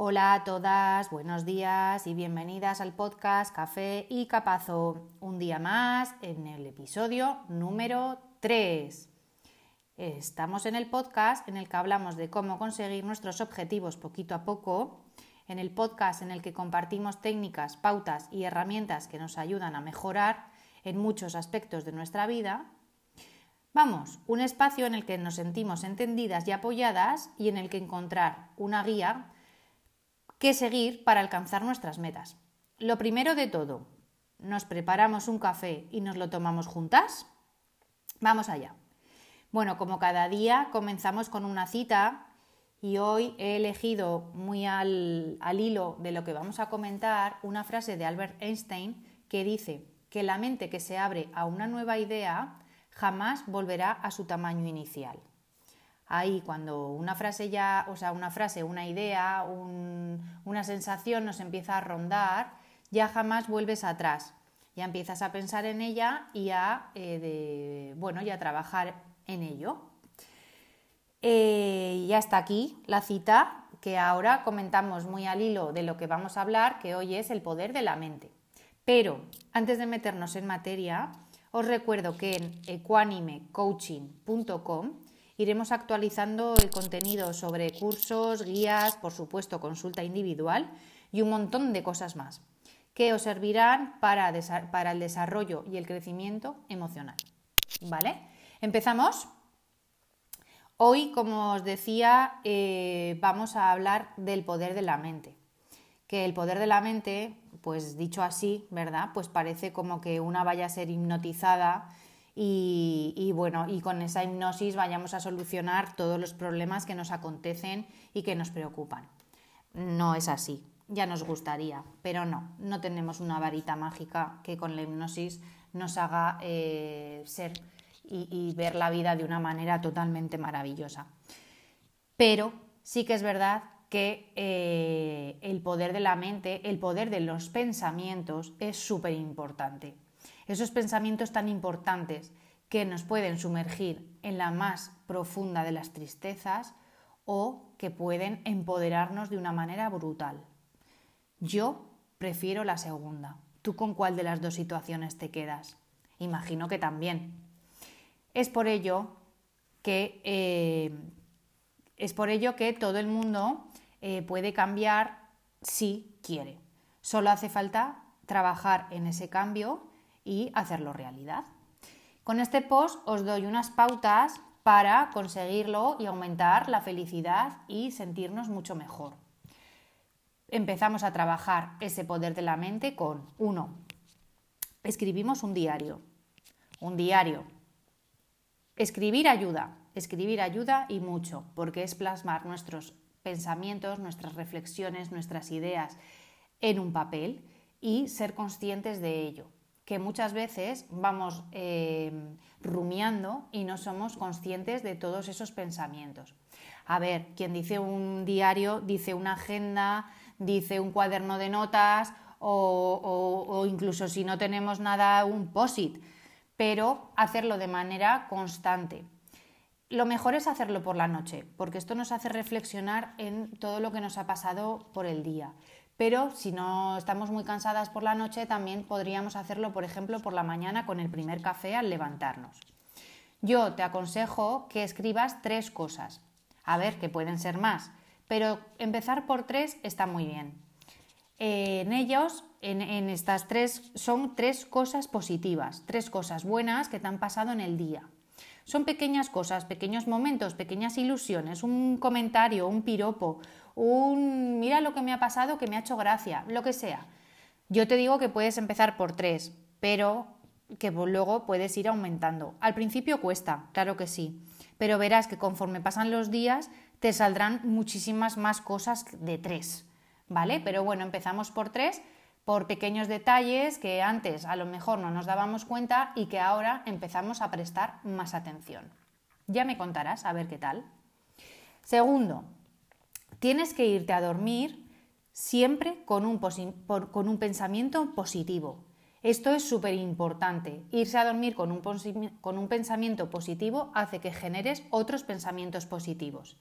Hola a todas, buenos días y bienvenidas al podcast Café y Capazo. Un día más en el episodio número 3. Estamos en el podcast en el que hablamos de cómo conseguir nuestros objetivos poquito a poco, en el podcast en el que compartimos técnicas, pautas y herramientas que nos ayudan a mejorar en muchos aspectos de nuestra vida. Vamos, un espacio en el que nos sentimos entendidas y apoyadas y en el que encontrar una guía que seguir para alcanzar nuestras metas. Lo primero de todo, ¿nos preparamos un café y nos lo tomamos juntas? Vamos allá. Bueno, como cada día comenzamos con una cita y hoy he elegido muy al, al, hilo de lo que vamos a comentar una frase de Albert Einstein que dice que la mente que se abre a una nueva idea jamás volverá a su tamaño inicial ahí cuando una frase ya, o sea, una frase, una idea, una sensación nos empieza a rondar, ya jamás vuelves atrás. Ya empiezas a pensar en ella y a, eh, bueno, y trabajar en ello. Eh, y hasta aquí la cita que ahora comentamos muy al hilo de lo que vamos a hablar, que hoy es el poder de la mente. Pero antes de meternos en materia, os recuerdo que en equanimecoaching.com Iremos actualizando el contenido sobre cursos, guías, por supuesto consulta individual y un montón de cosas más que os servirán para, el desarrollo y el crecimiento emocional. ¿Vale? ¿Empezamos? Hoy, como os decía, eh, vamos a hablar del poder de la mente. Que el poder de la mente, pues dicho así, ¿verdad? Pues parece como que una vaya a ser hipnotizada y, bueno, y con esa hipnosis vayamos a solucionar todos los problemas que nos acontecen y que nos preocupan. No es así, ya nos gustaría, pero no, no tenemos una varita mágica que con la hipnosis nos haga eh, ser y, ver la vida de una manera totalmente maravillosa. Pero sí que es verdad que eh, el poder de la mente, el poder de los pensamientos es súper importante esos pensamientos tan importantes que nos pueden sumergir en la más profunda de las tristezas o que pueden empoderarnos de una manera brutal. Yo prefiero la segunda. ¿Tú con cuál de las dos situaciones te quedas? Imagino que también. Es por ello que, eh, es por ello que todo el mundo eh, puede cambiar si quiere. Solo hace falta trabajar en ese cambio y hacerlo realidad. Con este post os doy unas pautas para conseguirlo y aumentar la felicidad y sentirnos mucho mejor. Empezamos a trabajar ese poder de la mente con 1. Escribimos un diario. Un diario. Escribir ayuda, escribir ayuda y mucho, porque es plasmar nuestros pensamientos, nuestras reflexiones, nuestras ideas en un papel y ser conscientes de ello que muchas veces vamos eh, rumiando y no somos conscientes de todos esos pensamientos. A ver, quien dice un diario dice una agenda, dice un cuaderno de notas o, incluso si no tenemos nada, un POSIT, pero hacerlo de manera constante. Lo mejor es hacerlo por la noche, porque esto nos hace reflexionar en todo lo que nos ha pasado por el día pero si no estamos muy cansadas por la noche, también podríamos hacerlo, por ejemplo, por la mañana con el primer café al levantarnos. Yo te aconsejo que escribas tres cosas. A ver, que pueden ser más, pero empezar por tres está muy bien. en ellos, en, en estas tres, son tres cosas positivas, tres cosas buenas que te han pasado en el día. Son pequeñas cosas, pequeños momentos, pequeñas ilusiones, un comentario, un piropo, un mira lo que me ha pasado que me ha hecho gracia, lo que sea. Yo te digo que puedes empezar por tres, pero que luego puedes ir aumentando. Al principio cuesta, claro que sí, pero verás que conforme pasan los días te saldrán muchísimas más cosas de tres, ¿vale? Pero bueno, empezamos por tres por pequeños detalles que antes a lo mejor no nos dábamos cuenta y que ahora empezamos a prestar más atención. Ya me contarás a ver qué tal. Segundo, tienes que irte a dormir siempre con un, pensamiento positivo. Esto es súper importante. Irse a dormir con un pensamiento positivo hace que generes otros pensamientos positivos.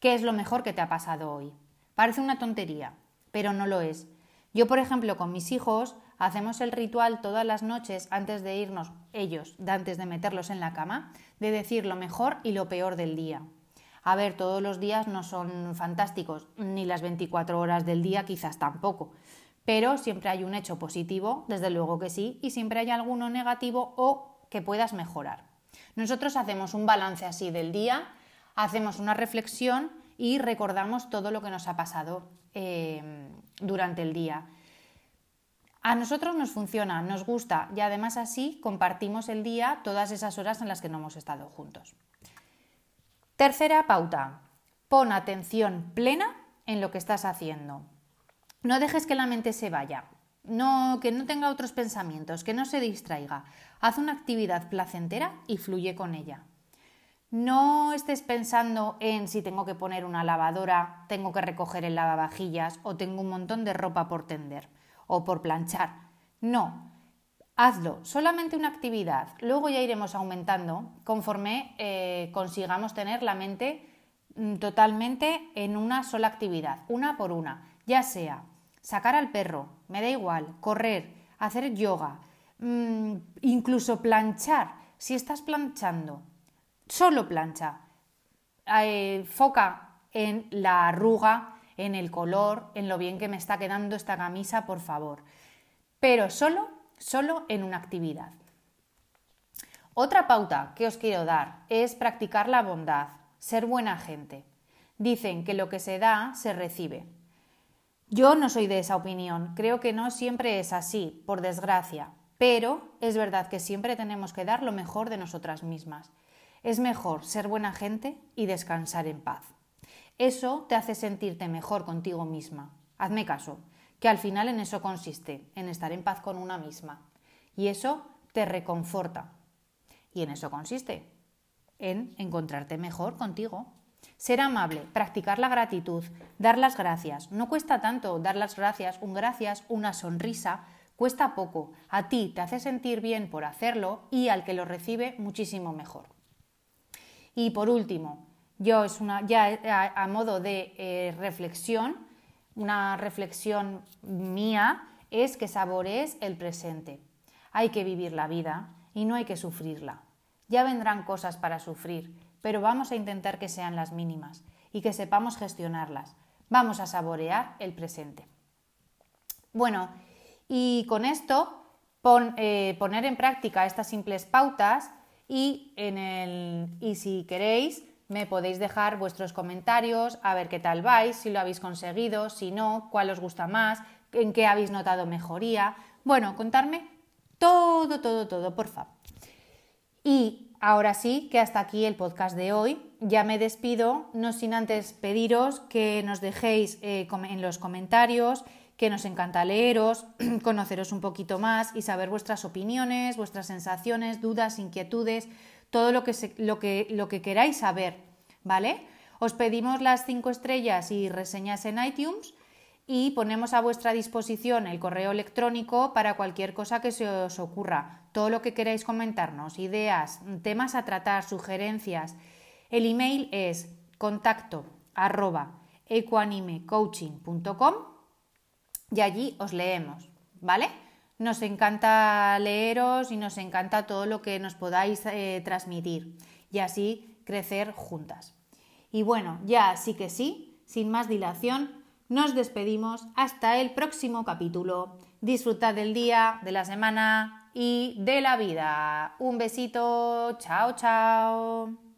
¿Qué es lo mejor que te ha pasado hoy? Parece una tontería, pero no lo es. Yo, por ejemplo, con mis hijos hacemos el ritual todas las noches antes de irnos, ellos, antes de meterlos en la cama, de decir lo mejor y lo peor del día. A ver, todos los días no son fantásticos, ni las 24 horas del día quizás tampoco, pero siempre hay un hecho positivo, desde luego que sí, y siempre hay alguno negativo o que puedas mejorar. Nosotros hacemos un balance así del día, hacemos una reflexión y recordamos todo lo que nos ha pasado eh, durante el día. A nosotros nos funciona, nos gusta y además así compartimos el día todas esas horas en las que no hemos estado juntos. Tercera pauta, pon atención plena en lo que estás haciendo. No dejes que la mente se vaya, no, que no tenga otros pensamientos, que no se distraiga. Haz una actividad placentera y fluye con ella. No estés pensando en si tengo que poner una lavadora, tengo que recoger el lavavajillas o tengo un montón de ropa por tender o por planchar. No, hazlo, solamente una actividad. Luego ya iremos aumentando conforme eh, consigamos tener la mente mm, totalmente en una sola actividad, una por una, ya sea sacar al perro, me da igual, correr, hacer yoga, mm, incluso planchar. Si estás planchando, solo plancha. Eh, foca en la arruga, en el color, en lo bien que me está quedando esta camisa, por favor. Pero solo, solo en una actividad. Otra pauta que os quiero dar es practicar la bondad, ser buena gente. Dicen que lo que se da se recibe. Yo no soy de esa opinión, creo que no siempre es así, por desgracia, pero es verdad que siempre tenemos que dar lo mejor de nosotras mismas. Es mejor ser buena gente y descansar en paz. Eso te hace sentirte mejor contigo misma. Hazme caso, que al final en eso consiste, en estar en paz con una misma. Y eso te reconforta. Y en eso consiste, en encontrarte mejor contigo. Ser amable, practicar la gratitud, dar las gracias. No cuesta tanto dar las gracias, un gracias, una sonrisa, cuesta poco. A ti te hace sentir bien por hacerlo y al que lo recibe muchísimo mejor. Y por último, yo es una, ya a, modo de eh, reflexión, una reflexión mía es que saborees el presente. Hay que vivir la vida y no hay que sufrirla. Ya vendrán cosas para sufrir, pero vamos a intentar que sean las mínimas y que sepamos gestionarlas. Vamos a saborear el presente. Bueno, y con esto eh, poner en práctica estas simples pautas y, en el, y si queréis me podéis dejar vuestros comentarios, a ver qué tal vais, si lo habéis conseguido, si no, cuál os gusta más, en qué habéis notado mejoría. Bueno, contarme todo, todo, todo, por favor. Y Ahora sí que hasta aquí el podcast de hoy. Ya me despido, no sin antes pediros que nos dejéis eh, en los comentarios, que nos encanta leeros, conoceros un poquito más y saber vuestras opiniones, vuestras sensaciones, dudas, inquietudes, todo lo que, lo que, lo que queráis saber, ¿vale? Os pedimos las cinco estrellas y reseñas en iTunes y ponemos a vuestra disposición el correo electrónico para cualquier cosa que se os ocurra, todo lo que queráis comentarnos, ideas, temas a tratar, sugerencias. El email es contacto arroba ecuanimecoaching.com y allí os leemos, ¿vale? Nos encanta leeros y nos encanta todo lo que nos podáis eh, transmitir y así crecer juntas. Y bueno, ya sí que sí, sin más dilación, nos despedimos hasta el próximo capítulo. Disfrutad del día, de la semana y de la vida. Un besito. Chao, chao.